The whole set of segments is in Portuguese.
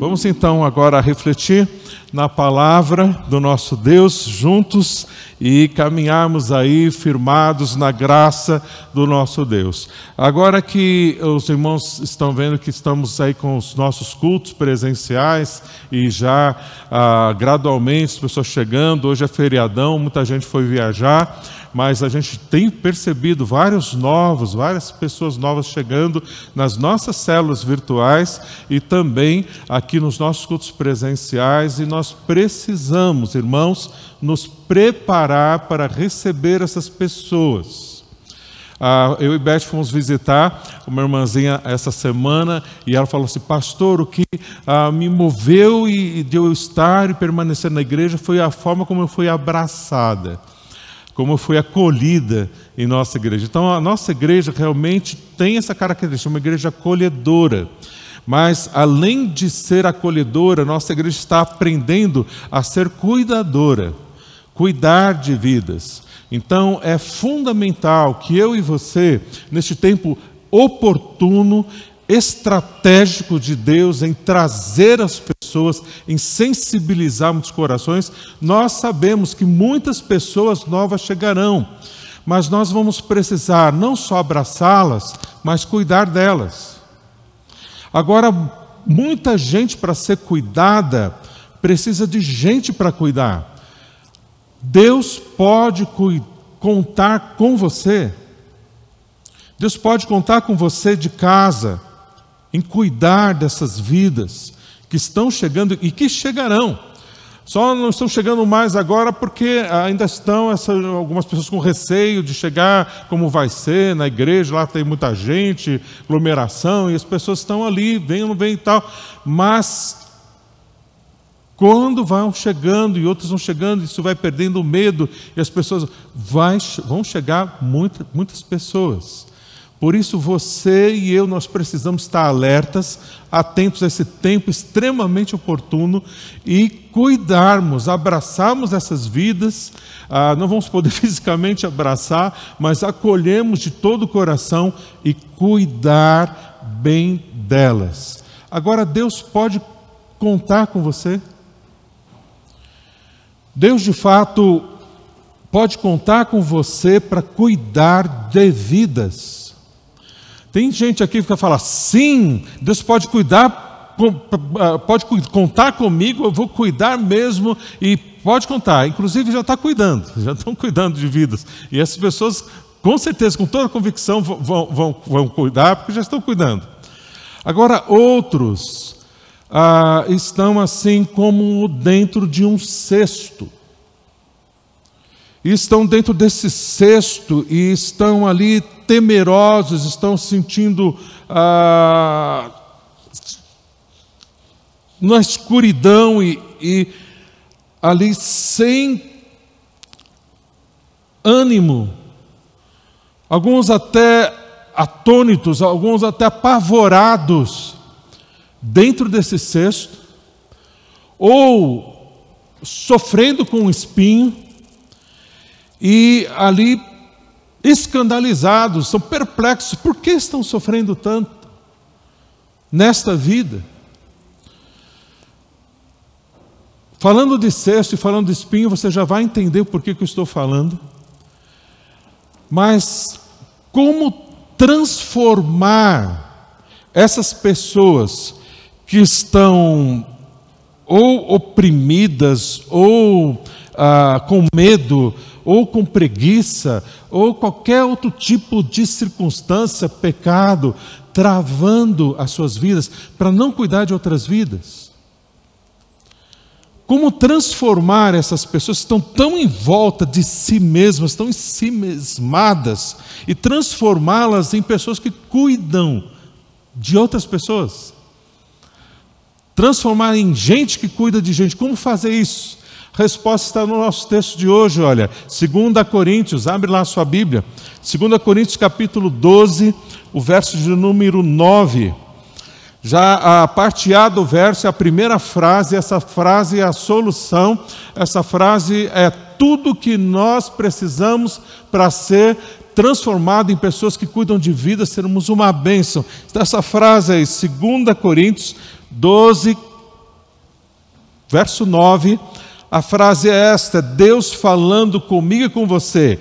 Vamos então agora refletir na palavra do nosso Deus juntos e caminharmos aí firmados na graça do nosso Deus. Agora que os irmãos estão vendo que estamos aí com os nossos cultos presenciais e já ah, gradualmente as pessoas chegando, hoje é feriadão, muita gente foi viajar mas a gente tem percebido vários novos, várias pessoas novas chegando nas nossas células virtuais e também aqui nos nossos cultos presenciais, e nós precisamos, irmãos, nos preparar para receber essas pessoas. Ah, eu e Beth fomos visitar uma irmãzinha essa semana e ela falou assim: Pastor, o que ah, me moveu e, e de eu estar e permanecer na igreja foi a forma como eu fui abraçada como foi acolhida em nossa igreja. Então, a nossa igreja realmente tem essa característica, uma igreja acolhedora. Mas, além de ser acolhedora, nossa igreja está aprendendo a ser cuidadora, cuidar de vidas. Então, é fundamental que eu e você, neste tempo oportuno, estratégico de Deus em trazer as pessoas, em sensibilizar muitos corações, nós sabemos que muitas pessoas novas chegarão, mas nós vamos precisar não só abraçá-las, mas cuidar delas. Agora, muita gente para ser cuidada precisa de gente para cuidar. Deus pode contar com você. Deus pode contar com você de casa em cuidar dessas vidas que estão chegando e que chegarão. Só não estão chegando mais agora porque ainda estão essa, algumas pessoas com receio de chegar, como vai ser na igreja, lá tem muita gente, aglomeração, e as pessoas estão ali, vem ou não vem e tal. Mas quando vão chegando e outros vão chegando, isso vai perdendo o medo, e as pessoas vai, vão chegar muita, muitas pessoas. Por isso você e eu nós precisamos estar alertas, atentos a esse tempo extremamente oportuno e cuidarmos, abraçarmos essas vidas. Ah, não vamos poder fisicamente abraçar, mas acolhemos de todo o coração e cuidar bem delas. Agora Deus pode contar com você. Deus de fato pode contar com você para cuidar de vidas. Tem gente aqui que falar, sim, Deus pode cuidar, ah, pode contar comigo, eu vou cuidar mesmo e pode contar. Inclusive já está cuidando, já estão cuidando de vidas. E essas pessoas, com certeza, com toda convicção, vão, vão, vão cuidar, porque já estão cuidando. Agora, outros ah, estão assim como dentro de um cesto e estão dentro desse cesto e estão ali temerosos, estão sentindo ah, na escuridão e, e ali sem ânimo, alguns até atônitos, alguns até apavorados dentro desse cesto, ou sofrendo com um espinho, e ali escandalizados, são perplexos, por que estão sofrendo tanto nesta vida? Falando de cesto e falando de espinho, você já vai entender por que, eu estou falando. Mas como transformar essas pessoas que estão ou oprimidas, ou ah, com medo, ou com preguiça, ou qualquer outro tipo de circunstância, pecado, travando as suas vidas para não cuidar de outras vidas? Como transformar essas pessoas que estão tão em volta de si mesmas, tão em si mesmadas, e transformá-las em pessoas que cuidam de outras pessoas? Transformar em gente que cuida de gente. Como fazer isso? Resposta está no nosso texto de hoje, olha, 2 Coríntios, abre lá a sua Bíblia, 2 Coríntios capítulo 12, o verso de número 9. Já a parte A do verso é a primeira frase, essa frase é a solução, essa frase é tudo que nós precisamos para ser transformado em pessoas que cuidam de vida, sermos uma bênção. Essa frase é 2 Coríntios 12, verso 9, a frase é esta: Deus falando comigo e com você.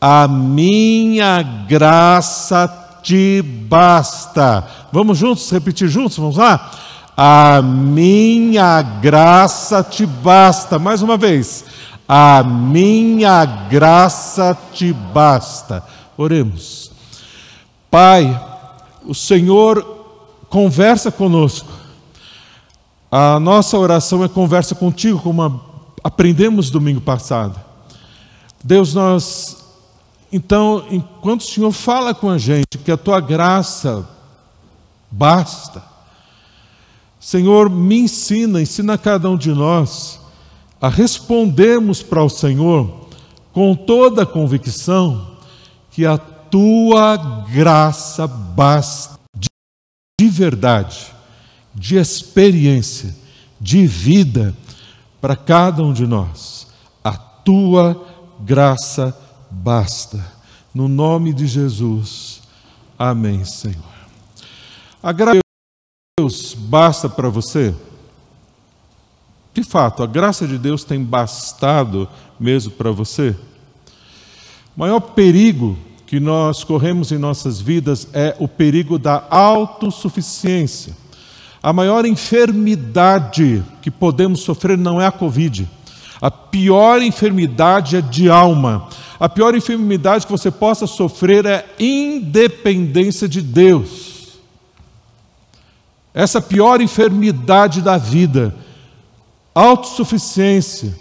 A minha graça te basta. Vamos juntos repetir juntos? Vamos lá? A minha graça te basta. Mais uma vez. A minha graça te basta. Oremos. Pai, o Senhor conversa conosco. A nossa oração é conversa contigo, como aprendemos domingo passado. Deus, nós então, enquanto o Senhor fala com a gente que a tua graça basta, Senhor, me ensina, ensina a cada um de nós a respondermos para o Senhor com toda a convicção que a tua graça basta de, de verdade, de experiência, de vida para cada um de nós. A tua graça basta. No nome de Jesus. Amém, Senhor. A graça de Deus basta para você? De fato, a graça de Deus tem bastado mesmo para você? O maior perigo que nós corremos em nossas vidas é o perigo da autossuficiência. A maior enfermidade que podemos sofrer não é a Covid. A pior enfermidade é de alma. A pior enfermidade que você possa sofrer é independência de Deus. Essa pior enfermidade da vida, autossuficiência,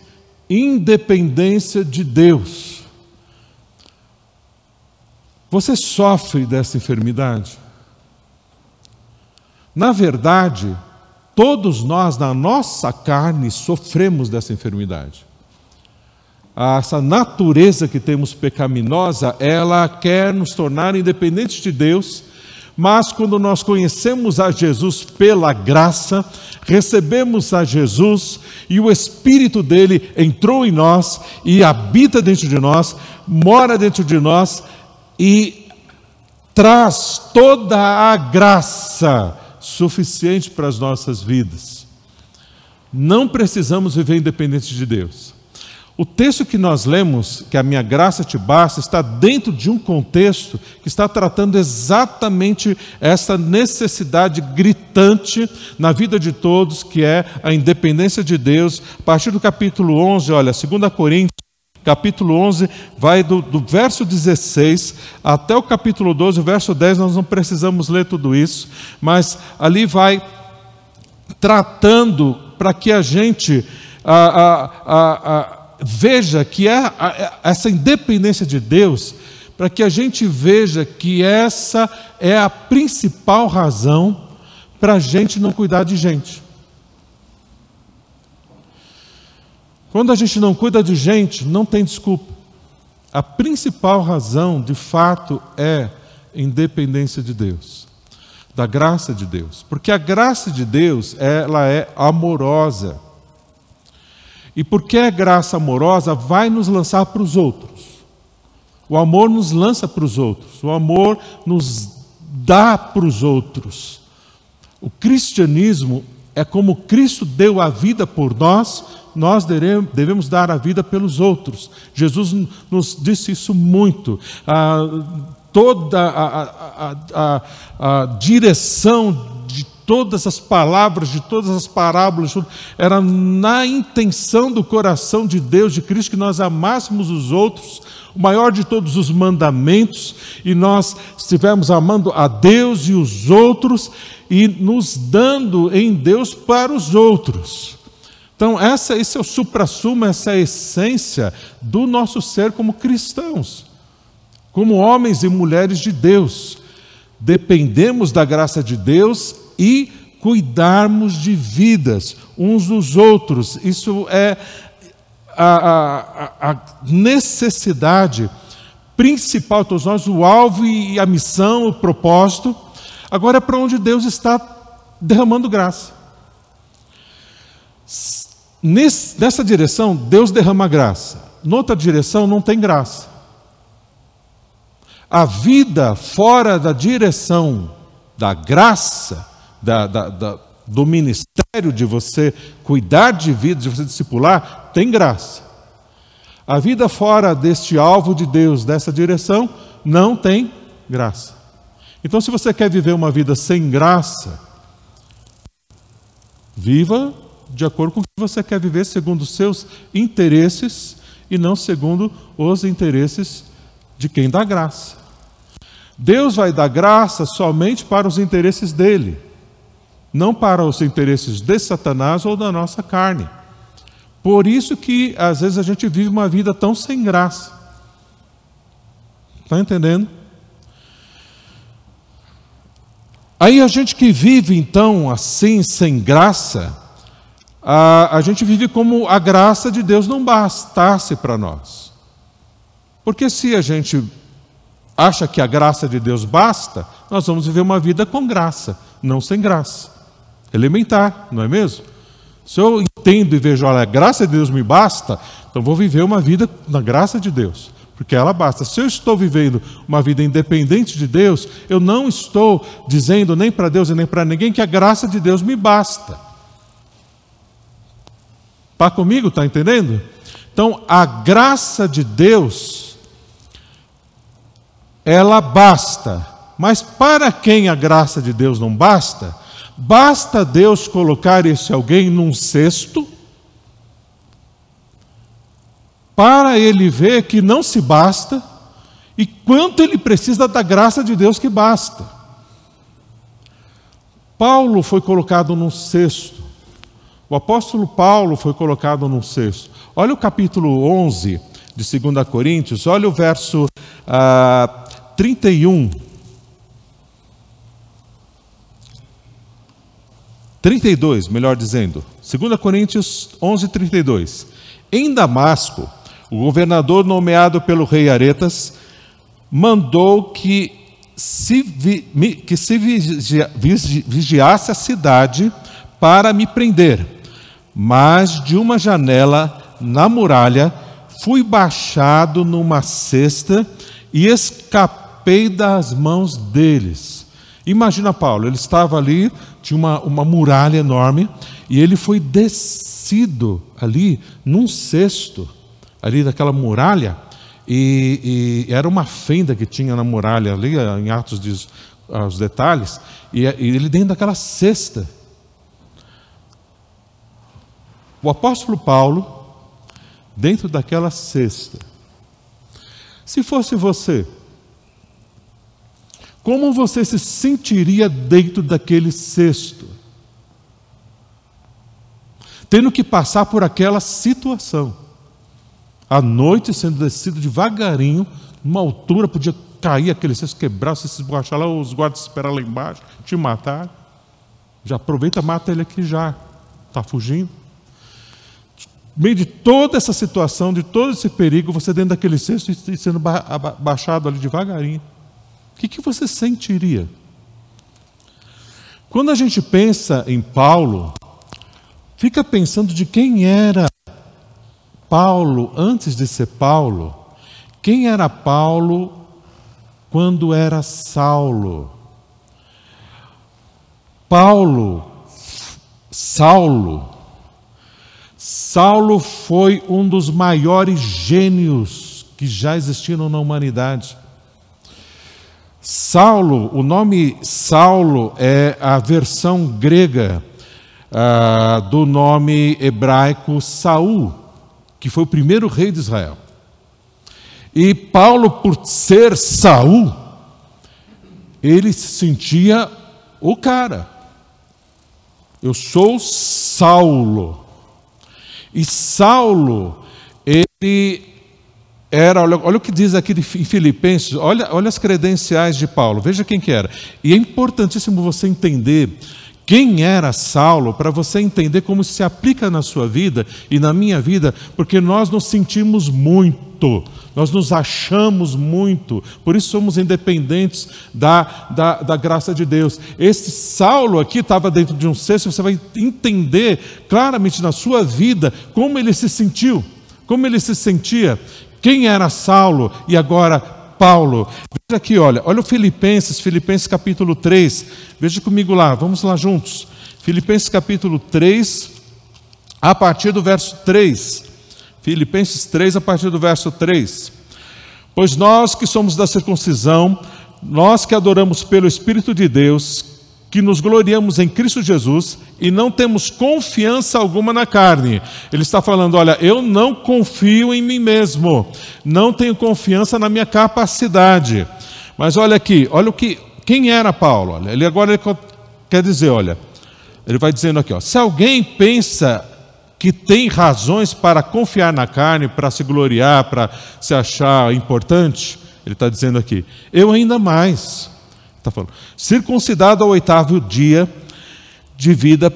independência de Deus. Você sofre dessa enfermidade? Na verdade, todos nós, na nossa carne, sofremos dessa enfermidade. Essa natureza que temos pecaminosa, ela quer nos tornar independentes de Deus, mas quando nós conhecemos a Jesus pela graça, recebemos a Jesus e o Espírito dele entrou em nós e habita dentro de nós, mora dentro de nós e traz toda a graça suficiente para as nossas vidas. Não precisamos viver independentes de Deus. O texto que nós lemos, que a minha graça te basta, está dentro de um contexto que está tratando exatamente essa necessidade gritante na vida de todos, que é a independência de Deus. A partir do capítulo 11, olha, 2 Coríntios, capítulo 11, vai do, do verso 16 até o capítulo 12, o verso 10, nós não precisamos ler tudo isso, mas ali vai tratando para que a gente. Veja que é essa independência de Deus, para que a gente veja que essa é a principal razão para a gente não cuidar de gente. Quando a gente não cuida de gente, não tem desculpa. A principal razão, de fato, é independência de Deus, da graça de Deus. Porque a graça de Deus, ela é amorosa. E porque é graça amorosa, vai nos lançar para os outros. O amor nos lança para os outros. O amor nos dá para os outros. O cristianismo é como Cristo deu a vida por nós, nós devemos dar a vida pelos outros. Jesus nos disse isso muito. Ah, toda a, a, a, a direção todas as palavras, de todas as parábolas, era na intenção do coração de Deus, de Cristo, que nós amássemos os outros, o maior de todos os mandamentos, e nós estivermos amando a Deus e os outros, e nos dando em Deus para os outros. Então, essa, esse é o supra-sumo, essa é a essência do nosso ser como cristãos, como homens e mulheres de Deus. Dependemos da graça de Deus e cuidarmos de vidas uns dos outros. Isso é a, a, a necessidade principal todos nós, o alvo e a missão, o propósito. Agora é para onde Deus está derramando graça. Nessa direção, Deus derrama graça. Noutra direção, não tem graça. A vida fora da direção da graça da, da, da, do ministério de você cuidar de vida, de você discipular, tem graça. A vida fora deste alvo de Deus, dessa direção, não tem graça. Então, se você quer viver uma vida sem graça, viva de acordo com o que você quer viver, segundo os seus interesses e não segundo os interesses de quem dá graça. Deus vai dar graça somente para os interesses dele, não para os interesses de Satanás ou da nossa carne. Por isso que às vezes a gente vive uma vida tão sem graça. Está entendendo? Aí a gente que vive então assim, sem graça, a, a gente vive como a graça de Deus não bastasse para nós. Porque se a gente acha que a graça de Deus basta, nós vamos viver uma vida com graça, não sem graça. Elementar, não é mesmo? Se eu entendo e vejo, olha, a graça de Deus me basta, então vou viver uma vida na graça de Deus porque ela basta. Se eu estou vivendo uma vida independente de Deus, eu não estou dizendo nem para Deus e nem para ninguém que a graça de Deus me basta. Está comigo? Está entendendo? Então, a graça de Deus, ela basta. Mas para quem a graça de Deus não basta, basta Deus colocar esse alguém num cesto para ele ver que não se basta e quanto ele precisa da graça de Deus que basta. Paulo foi colocado num cesto. O apóstolo Paulo foi colocado num cesto. Olha o capítulo 11 de 2 Coríntios, olha o verso ah, 31. 32, melhor dizendo. 2 Coríntios 11, 32. Em Damasco, o governador nomeado pelo rei Aretas mandou que se, vi, que se vigia, vigiasse a cidade para me prender. Mas de uma janela na muralha fui baixado numa cesta e escapei das mãos deles. Imagina Paulo, ele estava ali, tinha uma, uma muralha enorme, e ele foi descido ali num cesto ali daquela muralha, e, e, era uma fenda que tinha na muralha ali, em Atos diz os detalhes, e, e ele dentro daquela cesta. O apóstolo Paulo, dentro daquela cesta. Se fosse você, como você se sentiria dentro daquele cesto? Tendo que passar por aquela situação à noite sendo descido devagarinho, numa altura, podia cair aquele cesto, quebrar, se esborrachar lá, os guardas esperar lá embaixo, te matar. Já aproveita, mata ele aqui já. Está fugindo. Meio de toda essa situação, de todo esse perigo, você dentro daquele cesto e sendo baixado ali devagarinho. O que, que você sentiria? Quando a gente pensa em Paulo, fica pensando de quem era Paulo, antes de ser Paulo, quem era Paulo quando era Saulo? Paulo, Saulo, Saulo foi um dos maiores gênios que já existiram na humanidade. Saulo, o nome Saulo é a versão grega ah, do nome hebraico Saul que foi o primeiro rei de Israel. E Paulo, por ser Saul, ele se sentia o cara. Eu sou Saulo. E Saulo, ele era, olha, olha o que diz aqui em Filipenses, olha, olha as credenciais de Paulo, veja quem que era. E é importantíssimo você entender quem era Saulo, para você entender como se aplica na sua vida e na minha vida, porque nós nos sentimos muito, nós nos achamos muito, por isso somos independentes da, da, da graça de Deus. Esse Saulo aqui estava dentro de um cesto, você vai entender claramente na sua vida como ele se sentiu, como ele se sentia, quem era Saulo e agora Paulo. Veja aqui, olha, olha o Filipenses, Filipenses capítulo 3. Veja comigo lá, vamos lá juntos. Filipenses capítulo 3, a partir do verso 3. Filipenses 3, a partir do verso 3. Pois nós que somos da circuncisão, nós que adoramos pelo Espírito de Deus, que nos gloriamos em Cristo Jesus e não temos confiança alguma na carne. Ele está falando: olha, eu não confio em mim mesmo, não tenho confiança na minha capacidade. Mas olha aqui, olha o que, quem era Paulo? Olha, ele agora ele quer dizer, olha, ele vai dizendo aqui, ó, se alguém pensa que tem razões para confiar na carne, para se gloriar, para se achar importante, ele está dizendo aqui, eu ainda mais. Está falando, circuncidado ao oitavo dia de vida,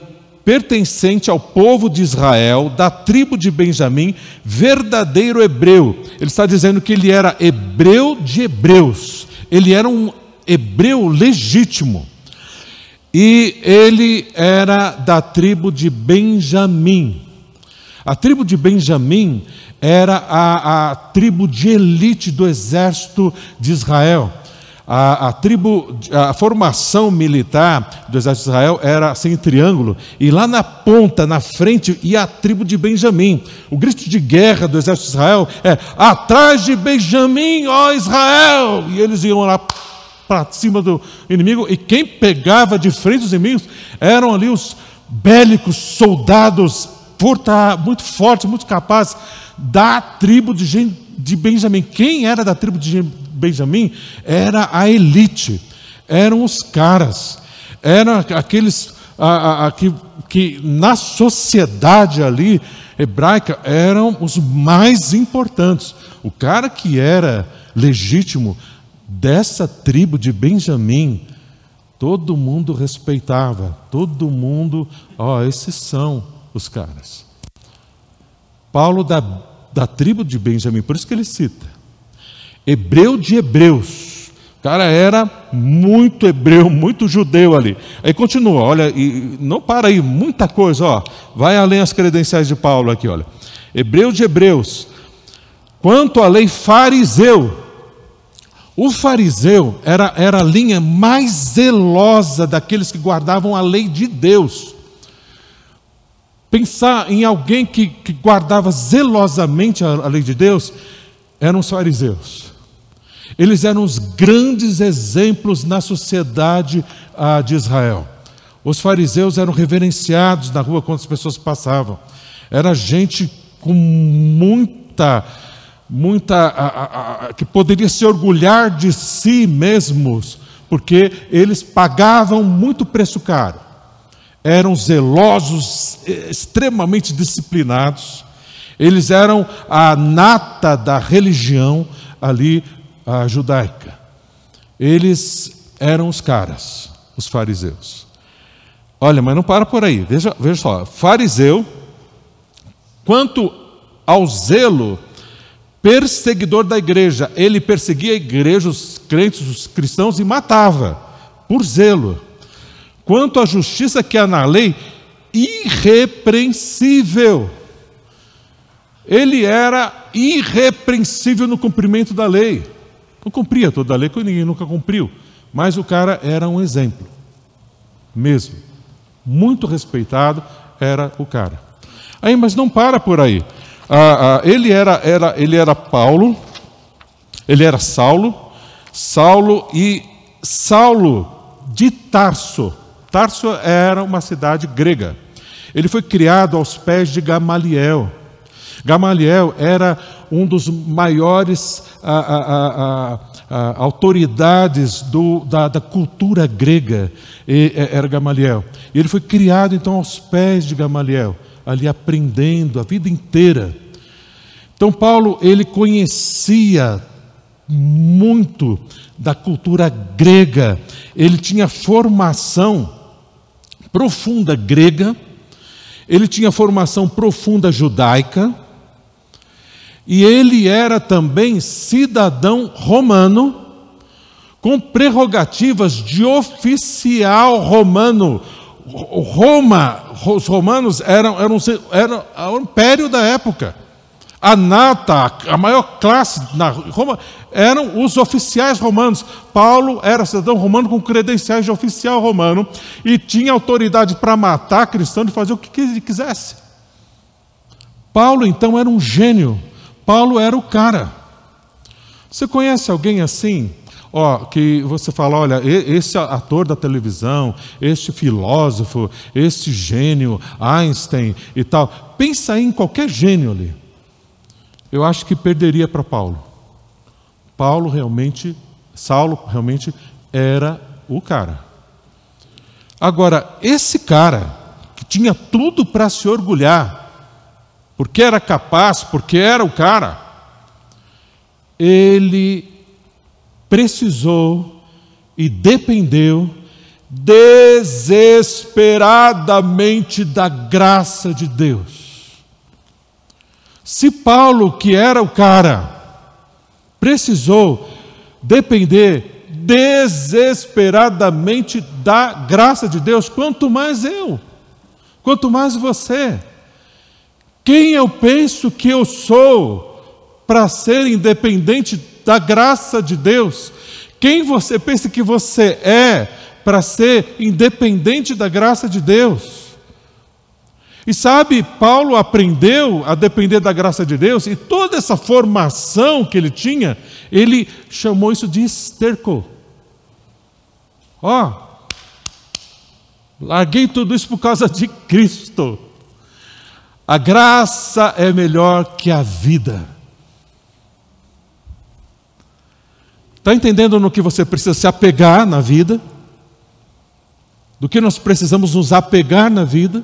pertencente ao povo de Israel, da tribo de Benjamim, verdadeiro hebreu. Ele está dizendo que ele era hebreu de hebreus, ele era um hebreu legítimo. E ele era da tribo de Benjamim. A tribo de Benjamim era a, a tribo de elite do exército de Israel. A, a, tribo, a formação militar do exército de Israel era assim triângulo, e lá na ponta, na frente, ia a tribo de Benjamim. O grito de guerra do exército de Israel é: atrás de Benjamim, ó Israel! E eles iam lá para cima do inimigo, e quem pegava de frente os inimigos eram ali os bélicos soldados muito fortes, muito capazes da tribo de, de Benjamim. Quem era da tribo de Benjamim era a elite, eram os caras, eram aqueles a, a, a, que, que na sociedade ali hebraica eram os mais importantes. O cara que era legítimo dessa tribo de Benjamim, todo mundo respeitava, todo mundo, ó, esses são os caras. Paulo da, da tribo de Benjamim, por isso que ele cita. Hebreu de hebreus. O cara era muito hebreu, muito judeu ali. Aí continua, olha, e não para aí, muita coisa, ó. Vai além as credenciais de Paulo aqui, olha. Hebreu de hebreus. Quanto à lei fariseu, o fariseu era, era a linha mais zelosa daqueles que guardavam a lei de Deus. Pensar em alguém que, que guardava zelosamente a, a lei de Deus eram os fariseus. Eles eram os grandes exemplos na sociedade ah, de Israel. Os fariseus eram reverenciados na rua quando as pessoas passavam. Era gente com muita muita a, a, a, que poderia se orgulhar de si mesmos, porque eles pagavam muito preço caro. Eram zelosos, extremamente disciplinados. Eles eram a nata da religião ali judaica. Eles eram os caras, os fariseus. Olha, mas não para por aí. Veja, veja só, fariseu, quanto ao zelo perseguidor da igreja. Ele perseguia a igreja, os crentes, os cristãos e matava, por zelo. Quanto à justiça que há na lei, irrepreensível. Ele era irrepreensível no cumprimento da lei. Não cumpria toda a lei, porque ninguém nunca cumpriu. Mas o cara era um exemplo. Mesmo. Muito respeitado era o cara. Aí, mas não para por aí. Ah, ah, ele, era, era, ele era Paulo, ele era Saulo, Saulo e Saulo de Tarso. Tarso era uma cidade grega. Ele foi criado aos pés de Gamaliel. Gamaliel era um dos maiores ah, autoridades do, da, da, cultura grega, e, era Gamaliel. E ele foi criado então aos pés de Gamaliel ali aprendendo a vida inteira. Então Paulo, ele conhecia muito da cultura grega. Ele tinha formação profunda grega, ele tinha formação profunda judaica, e ele era também cidadão romano, com prerrogativas de oficial romano. Roma, os romanos eram, eram, eram o império da época. A nata, a maior classe na Roma, eram os oficiais romanos. Paulo era cidadão romano com credenciais de oficial romano e tinha autoridade para matar cristão e fazer o que ele quisesse. Paulo, então, era um gênio. Paulo era o cara. Você conhece alguém assim? Ó, que você fala, olha, esse ator da televisão, este filósofo, este gênio, Einstein e tal. Pensa em qualquer gênio ali. Eu acho que perderia para Paulo. Paulo realmente, Saulo realmente era o cara. Agora, esse cara, que tinha tudo para se orgulhar, porque era capaz, porque era o cara, ele precisou e dependeu desesperadamente da graça de Deus. Se Paulo, que era o cara, precisou depender desesperadamente da graça de Deus, quanto mais eu, quanto mais você. Quem eu penso que eu sou para ser independente da graça de Deus? Quem você pensa que você é para ser independente da graça de Deus? E sabe, Paulo aprendeu a depender da graça de Deus, e toda essa formação que ele tinha, ele chamou isso de esterco. Ó, larguei tudo isso por causa de Cristo. A graça é melhor que a vida. Está entendendo no que você precisa se apegar na vida? Do que nós precisamos nos apegar na vida?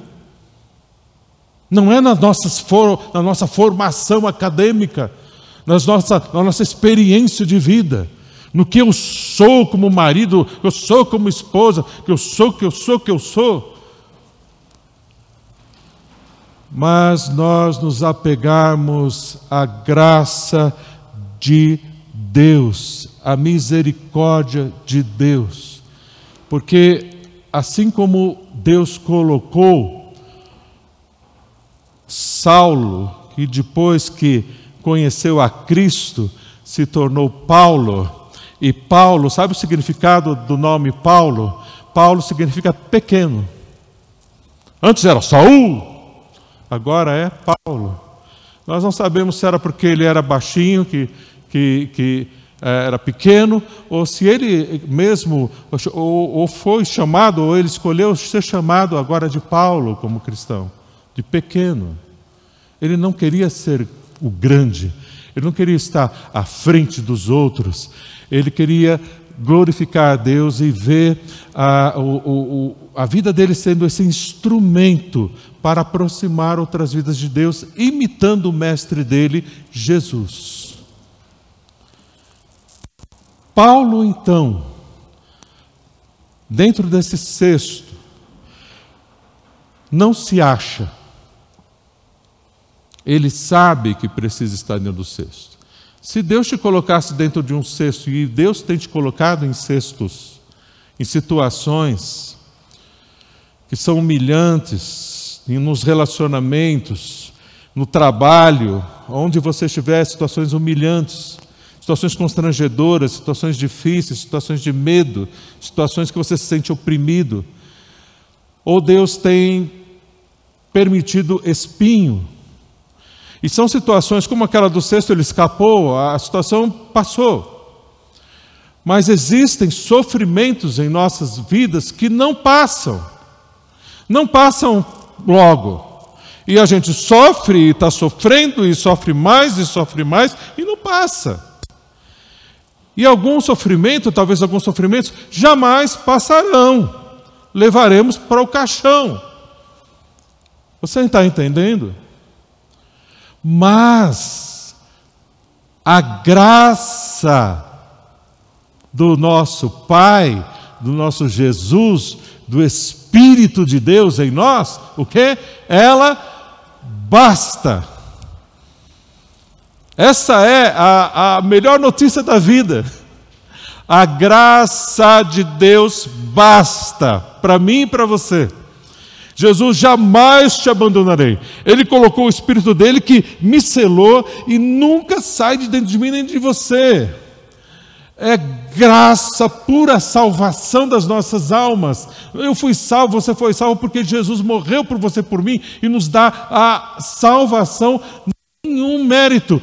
Não é nas nossas for, na nossa formação acadêmica, nas nossa, na nossa experiência de vida, no que eu sou como marido, que eu sou como esposa, que eu sou, que eu sou, que eu sou. Mas nós nos apegarmos à graça de Deus, à misericórdia de Deus, porque assim como Deus colocou Saulo, que depois que conheceu a Cristo, se tornou Paulo. E Paulo, sabe o significado do nome Paulo? Paulo significa pequeno. Antes era Saul, agora é Paulo. Nós não sabemos se era porque ele era baixinho, que, que, que eh, era pequeno, ou se ele mesmo, ou, ou foi chamado, ou ele escolheu ser chamado agora de Paulo como cristão de pequeno. Ele não queria ser o grande, ele não queria estar à frente dos outros, ele queria glorificar a Deus e ver a, o, o, a vida dele sendo esse instrumento para aproximar outras vidas de Deus, imitando o mestre dele, Jesus. Paulo, então, dentro desse cesto, não se acha ele sabe que precisa estar dentro do cesto. Se Deus te colocasse dentro de um cesto e Deus tem te colocado em cestos, em situações que são humilhantes, nos relacionamentos, no trabalho, onde você estiver, situações humilhantes, situações constrangedoras, situações difíceis, situações de medo, situações que você se sente oprimido, ou Deus tem permitido espinho e são situações como aquela do sexto, ele escapou, a situação passou. Mas existem sofrimentos em nossas vidas que não passam. Não passam logo. E a gente sofre e está sofrendo, e sofre mais e sofre mais, e não passa. E algum sofrimento, talvez alguns sofrimentos, jamais passarão. Levaremos para o caixão. Você está entendendo? Mas a graça do nosso Pai, do nosso Jesus, do Espírito de Deus em nós, o que? Ela basta. Essa é a, a melhor notícia da vida. A graça de Deus basta para mim e para você. Jesus jamais te abandonarei. Ele colocou o Espírito dele que me selou e nunca sai de dentro de mim nem de você. É graça, pura salvação das nossas almas. Eu fui salvo, você foi salvo porque Jesus morreu por você, por mim, e nos dá a salvação, nenhum mérito,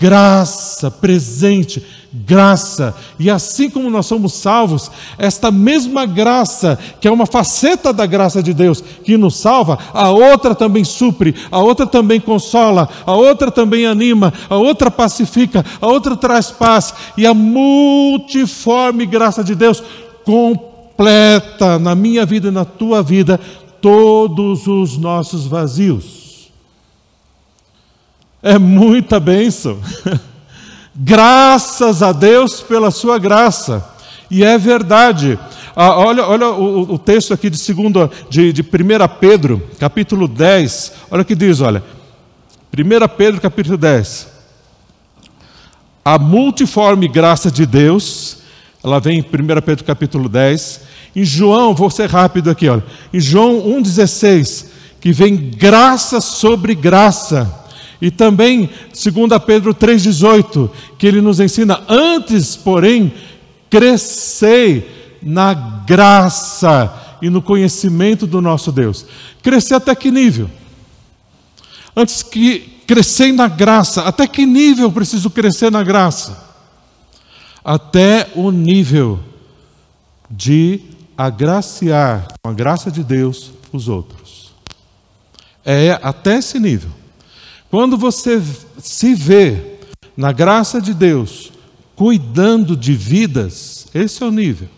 graça presente graça. E assim como nós somos salvos, esta mesma graça, que é uma faceta da graça de Deus que nos salva, a outra também supre, a outra também consola, a outra também anima, a outra pacifica, a outra traz paz. E a multiforme graça de Deus completa na minha vida e na tua vida todos os nossos vazios. É muita bênção. Graças a Deus pela sua graça. E é verdade. Ah, olha olha o, o, texto aqui de, segundo, de, de 1 Pedro, capítulo 10. Olha o que diz, olha. 1 Pedro, capítulo 10. A multiforme graça de Deus, ela vem em 1 Pedro, capítulo 10. Em João, vou ser rápido aqui, olha. Em João 1,16, que vem graça sobre graça e também, 2 Pedro 3,18, que ele nos ensina: antes, porém, crescei na graça e no conhecimento do nosso Deus. Crescer até que nível? Antes que crescer na graça, até que nível preciso crescer na graça? Até o nível de agraciar com a graça de Deus os outros. É até esse nível. Quando você se vê na graça de Deus, cuidando de vidas, esse é o nível.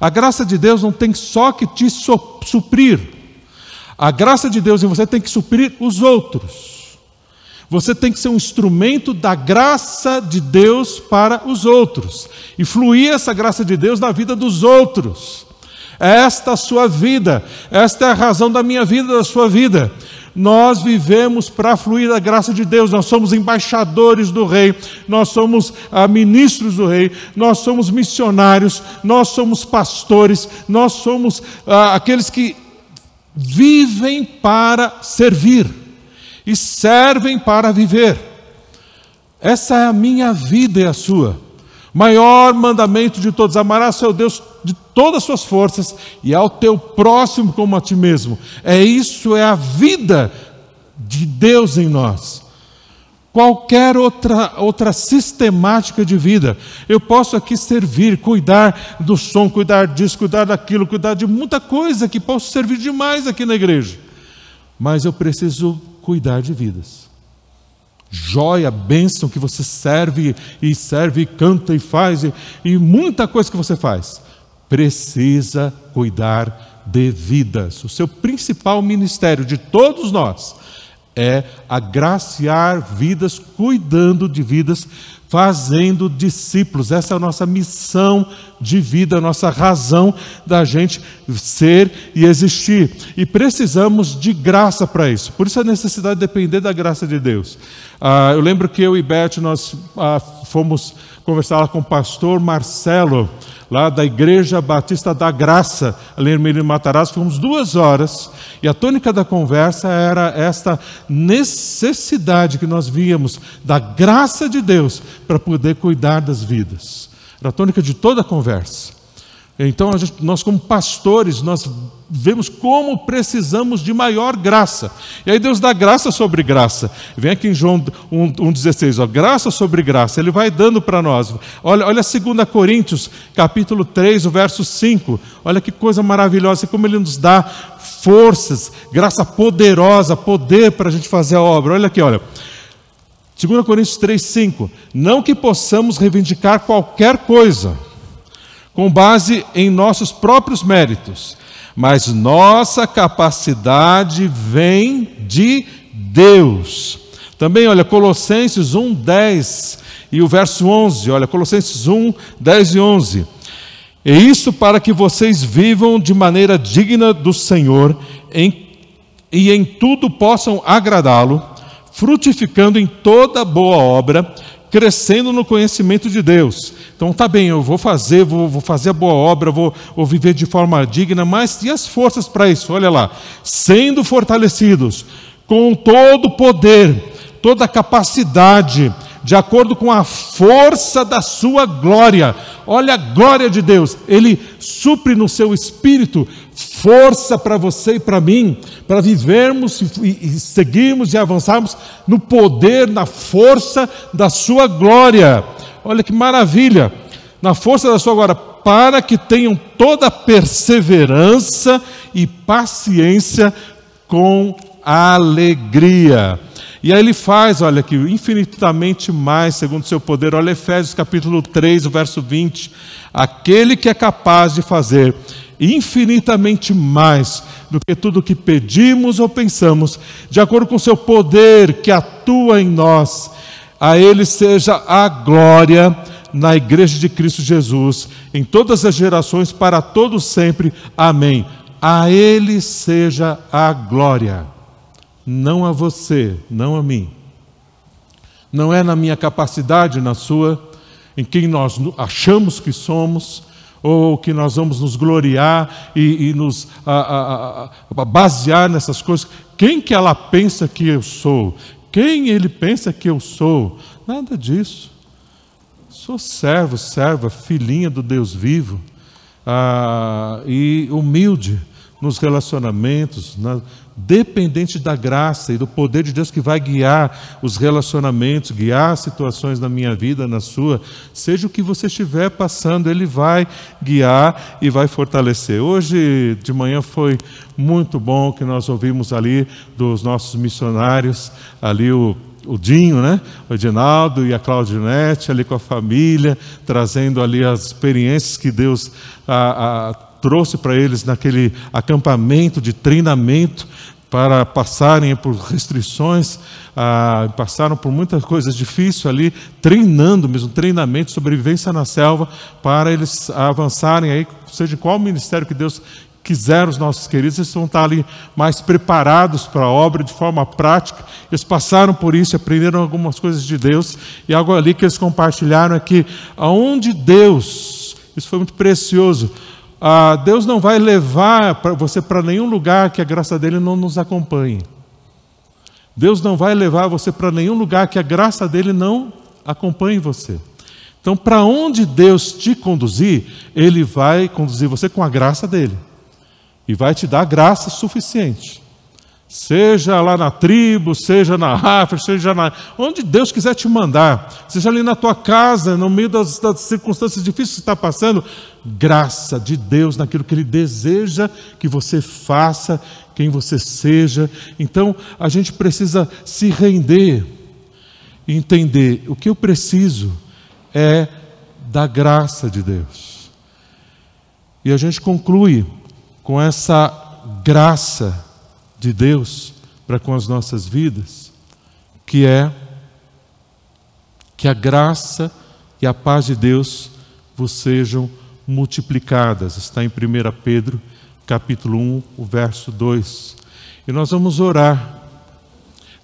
A graça de Deus não tem só que te suprir. A graça de Deus em você tem que suprir os outros. Você tem que ser um instrumento da graça de Deus para os outros e fluir essa graça de Deus na vida dos outros. Esta é a sua vida, esta é a razão da minha vida, da sua vida. Nós vivemos para fluir a graça de Deus, nós somos embaixadores do Rei, nós somos ah, ministros do Rei, nós somos missionários, nós somos pastores, nós somos ah, aqueles que vivem para servir e servem para viver. Essa é a minha vida e a sua. Maior mandamento de todos: amarás seu Deus de todas as suas forças e ao teu próximo como a ti mesmo. É isso, é a vida de Deus em nós. Qualquer outra, outra sistemática de vida, eu posso aqui servir, cuidar do som, cuidar disso, cuidar daquilo, cuidar de muita coisa que posso servir demais aqui na igreja, mas eu preciso cuidar de vidas joia, bênção que você serve e serve e canta e faz e, e muita coisa que você faz. Precisa cuidar de vidas. O seu principal ministério de todos nós é agraciar vidas, cuidando de vidas, fazendo discípulos. Essa é a nossa missão de vida, a nossa razão da gente ser e existir. E precisamos de graça para isso. Por isso a necessidade de depender da graça de Deus. Ah, eu lembro que eu e Beth, nós ah, fomos conversar com o pastor Marcelo, lá da Igreja Batista da Graça, ali em Menino Matarazzo, fomos duas horas, e a tônica da conversa era esta necessidade que nós víamos da graça de Deus para poder cuidar das vidas. Era a tônica de toda a conversa. Então, gente, nós, como pastores, nós vemos como precisamos de maior graça. E aí Deus dá graça sobre graça. Vem aqui em João 1,16, ó, graça sobre graça. Ele vai dando para nós. Olha, olha 2 Coríntios, capítulo 3, o verso 5. Olha que coisa maravilhosa, como ele nos dá forças, graça poderosa, poder para a gente fazer a obra. Olha aqui, olha. 2 Coríntios 3, 5. Não que possamos reivindicar qualquer coisa com base em nossos próprios méritos, mas nossa capacidade vem de Deus. Também, olha, Colossenses 1, 10 e o verso 11, olha, Colossenses 1, 10 e 11. E isso para que vocês vivam de maneira digna do Senhor em, e em tudo possam agradá-lo, frutificando em toda boa obra, crescendo no conhecimento de Deus Então tá bem, eu vou fazer, vou, vou fazer a boa obra, vou, vou viver de forma digna, mas e as forças para isso? Olha lá, sendo fortalecidos com todo o poder, toda a capacidade, de acordo com a força da sua glória. Olha a glória de Deus, Ele supre no seu espírito força para você e para mim, para vivermos e, e seguirmos e avançarmos no poder, na força da sua glória. Olha que maravilha! Na força da sua glória, para que tenham toda perseverança e paciência com alegria. E aí ele faz, olha aqui, infinitamente mais, segundo o seu poder. Olha Efésios capítulo 3, o verso 20. Aquele que é capaz de fazer infinitamente mais do que tudo que pedimos ou pensamos, de acordo com o seu poder que atua em nós. A ele seja a glória na igreja de Cristo Jesus, em todas as gerações, para todos sempre. Amém. A ele seja a glória não a você, não a mim. Não é na minha capacidade, na sua, em quem nós achamos que somos, ou que nós vamos nos gloriar e, e nos a, a, a, basear nessas coisas. Quem que ela pensa que eu sou? Quem ele pensa que eu sou? Nada disso. Sou servo, serva, filhinha do Deus vivo ah, e humilde nos relacionamentos, na, dependente da graça e do poder de Deus que vai guiar os relacionamentos, guiar as situações na minha vida, na sua, seja o que você estiver passando, Ele vai guiar e vai fortalecer. Hoje de manhã foi muito bom que nós ouvimos ali dos nossos missionários, ali o o Dinho, né? o Edinaldo e a Claudinete ali com a família, trazendo ali as experiências que Deus a, a, trouxe para eles naquele acampamento de treinamento para passarem por restrições, ah, passaram por muitas coisas difíceis ali, treinando mesmo, treinamento, sobrevivência na selva, para eles avançarem aí, seja qual ministério que Deus quiser os nossos queridos, eles vão estar ali mais preparados para a obra de forma prática. Eles passaram por isso, aprenderam algumas coisas de Deus, e algo ali que eles compartilharam é que aonde Deus, isso foi muito precioso, ah, Deus não vai levar você para nenhum lugar que a graça dele não nos acompanhe. Deus não vai levar você para nenhum lugar que a graça dele não acompanhe você. Então, para onde Deus te conduzir, Ele vai conduzir você com a graça dele. E vai te dar graça suficiente. Seja lá na tribo, seja na África, seja na. onde Deus quiser te mandar, seja ali na tua casa, no meio das, das circunstâncias difíceis que está passando, graça de Deus naquilo que Ele deseja que você faça, quem você seja. Então, a gente precisa se render e entender: o que eu preciso é da graça de Deus. E a gente conclui com essa graça de Deus para com as nossas vidas, que é que a graça e a paz de Deus vos sejam multiplicadas. Está em 1 Pedro, capítulo 1, o verso 2. E nós vamos orar.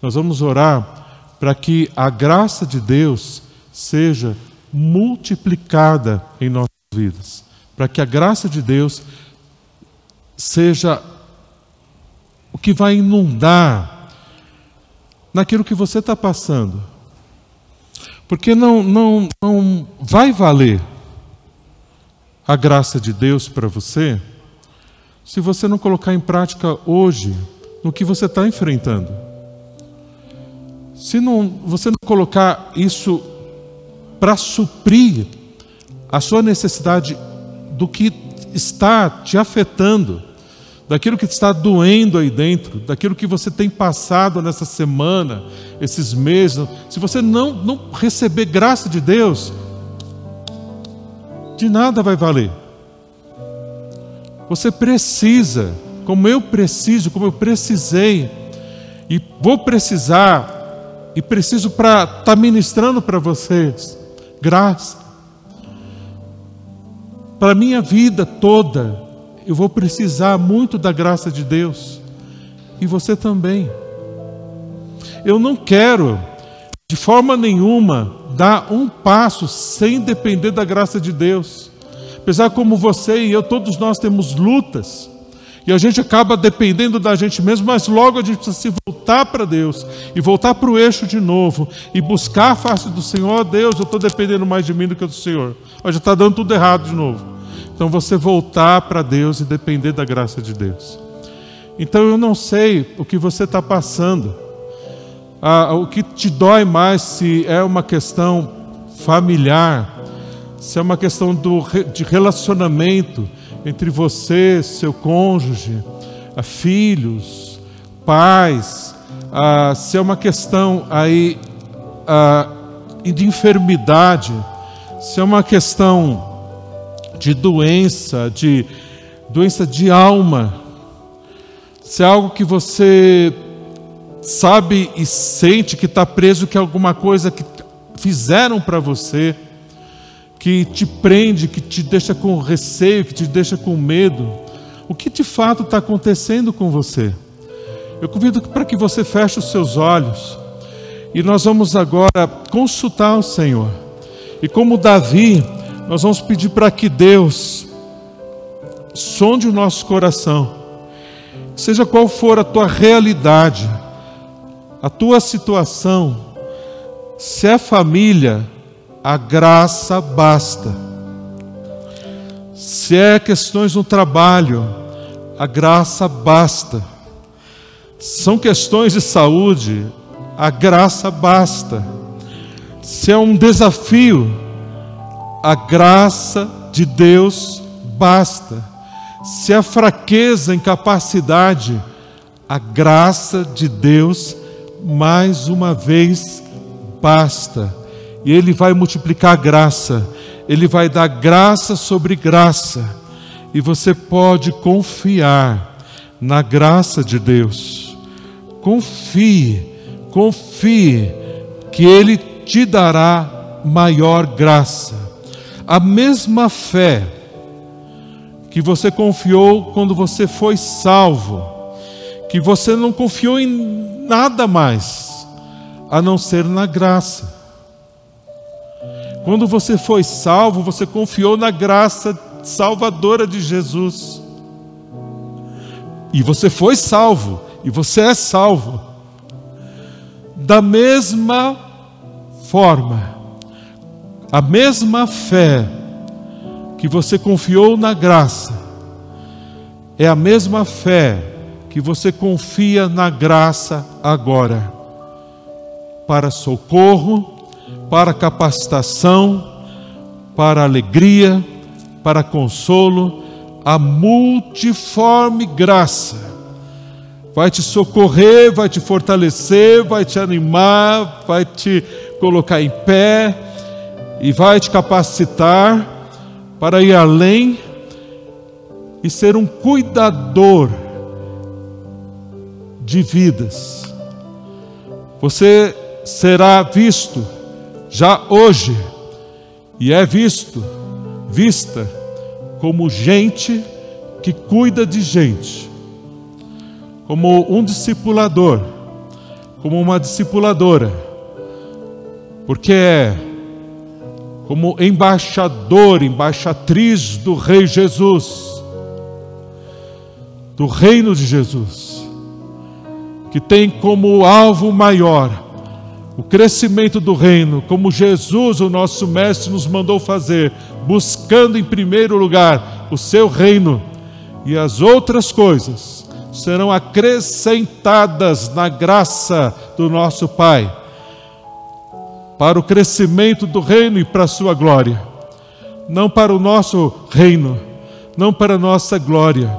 Nós vamos orar para que a graça de Deus seja multiplicada em nossas vidas. Para que a graça de Deus seja o que vai inundar naquilo que você está passando. Porque não, não, não vai valer a graça de Deus para você se você não colocar em prática hoje no que você está enfrentando. Se não, você não colocar isso para suprir a sua necessidade do que está te afetando, daquilo que está doendo aí dentro, daquilo que você tem passado nessa semana, esses meses, se você não, não receber graça de Deus, de nada vai valer. Você precisa, como eu preciso, como eu precisei, e vou precisar, e preciso para estar tá ministrando para vocês, graça. Para a minha vida toda, eu vou precisar muito da graça de Deus. E você também. Eu não quero de forma nenhuma dá um passo sem depender da graça de Deus. Apesar como você e eu, todos nós temos lutas, e a gente acaba dependendo da gente mesmo, mas logo a gente precisa se voltar para Deus e voltar para o eixo de novo e buscar a face do Senhor. Deus, eu estou dependendo mais de mim do que do Senhor. já está dando tudo errado de novo. Então você voltar para Deus e depender da graça de Deus. Então eu não sei o que você está passando, ah, o que te dói mais, se é uma questão familiar, se é uma questão do, de relacionamento entre você, seu cônjuge, filhos, pais, ah, se é uma questão aí ah, de enfermidade, se é uma questão de doença, de doença de alma, se é algo que você sabe e sente que está preso que é alguma coisa que fizeram para você, que te prende, que te deixa com receio, que te deixa com medo, o que de fato está acontecendo com você? Eu convido para que você feche os seus olhos e nós vamos agora consultar o Senhor. E como Davi, nós vamos pedir para que Deus sonde o nosso coração, seja qual for a tua realidade, a tua situação, se é família, a graça basta. Se é questões no trabalho, a graça basta. São questões de saúde, a graça basta. Se é um desafio, a graça de Deus basta. Se é fraqueza, incapacidade, a graça de Deus mais uma vez basta e Ele vai multiplicar graça, Ele vai dar graça sobre graça, e você pode confiar na graça de Deus. Confie, confie que Ele te dará maior graça. A mesma fé que você confiou quando você foi salvo, que você não confiou em nada mais a não ser na graça. Quando você foi salvo, você confiou na graça salvadora de Jesus. E você foi salvo, e você é salvo. Da mesma forma, a mesma fé que você confiou na graça, é a mesma fé que você confia na graça agora, para socorro, para capacitação, para alegria, para consolo, a multiforme graça vai te socorrer, vai te fortalecer, vai te animar, vai te colocar em pé e vai te capacitar para ir além e ser um cuidador de vidas. Você será visto já hoje, e é visto, vista, como gente que cuida de gente, como um discipulador, como uma discipuladora, porque é como embaixador, embaixatriz do Rei Jesus, do reino de Jesus, que tem como alvo maior o crescimento do reino, como Jesus, o nosso Mestre, nos mandou fazer, buscando em primeiro lugar o seu reino, e as outras coisas serão acrescentadas na graça do nosso Pai, para o crescimento do reino e para a sua glória, não para o nosso reino, não para a nossa glória,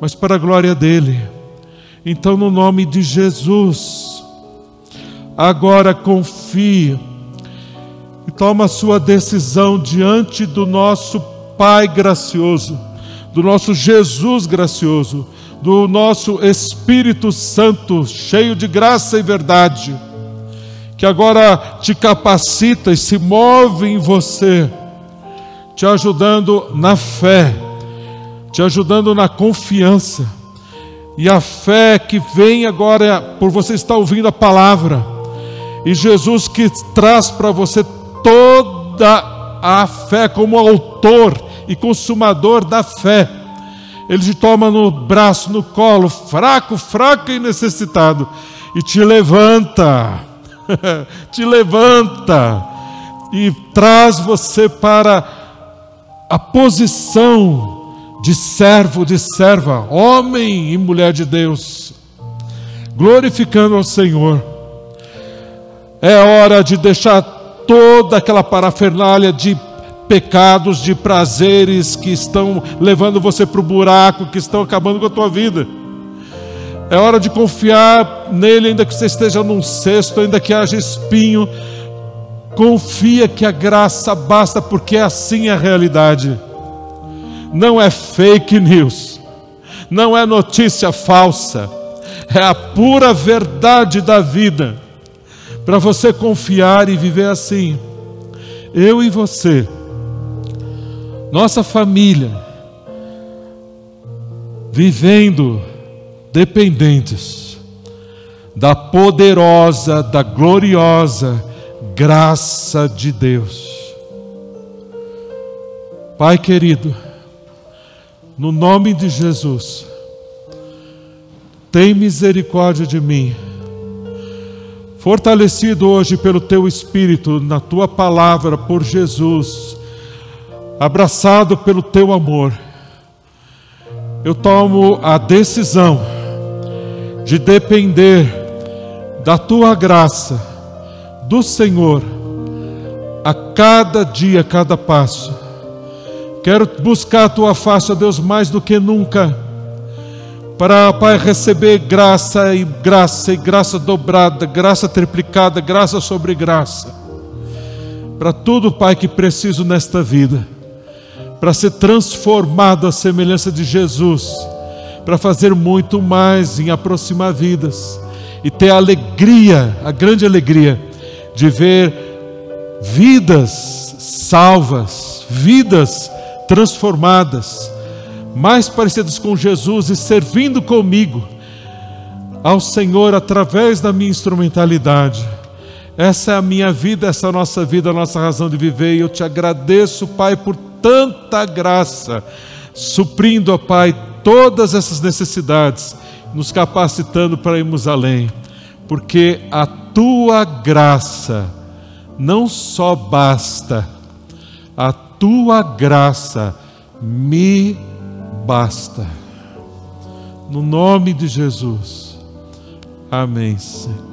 mas para a glória dele. Então, no nome de Jesus, Agora confie e toma a sua decisão diante do nosso Pai gracioso, do nosso Jesus gracioso, do nosso Espírito Santo, cheio de graça e verdade, que agora te capacita e se move em você, te ajudando na fé, te ajudando na confiança. E a fé que vem agora por você estar ouvindo a palavra, E Jesus que traz para você toda a fé como autor e consumador da fé. Ele te toma no braço, no colo, fraco, fraco e necessitado, e te levanta, te levanta e traz você para a posição de servo, de serva, homem e mulher de Deus, glorificando ao Senhor. É hora de deixar toda aquela parafernália de pecados, de prazeres que estão levando você para o buraco, que estão acabando com a tua vida. É hora de confiar nele, ainda que você esteja num cesto, ainda que haja espinho. Confia que a graça basta, porque é assim a realidade. Não é fake news, não é notícia falsa, é a pura verdade da vida. Para você confiar e viver assim. Eu e você nossa família, vivendo dependentes da poderosa, da gloriosa graça de Deus. Pai querido, no nome de Jesus, tem misericórdia de mim. Fortalecido hoje pelo teu Espírito, na tua palavra, por Jesus, abraçado pelo teu amor, eu tomo a decisão de depender da tua graça, do Senhor, a cada dia, a cada passo. Quero buscar a tua face, ó Deus, mais do que nunca, para, Pai, receber graça e graça e graça dobrada, graça triplicada, graça sobre graça, para tudo, Pai, que preciso nesta vida para ser transformado à semelhança de Jesus, para fazer muito mais em aproximar vidas e ter a alegria, a grande alegria de ver vidas salvas, vidas transformadas, mais parecidas com Jesus e servindo comigo ao Senhor através da minha instrumentalidade. Essa é a minha vida, essa é a nossa vida, a nossa razão de viver. E eu te agradeço, Pai, por tanta graça, suprindo, ó Pai, todas essas necessidades, nos capacitando para irmos além, porque a tua graça não só basta, a tua graça me basta. No nome de Jesus. Amém, Senhor.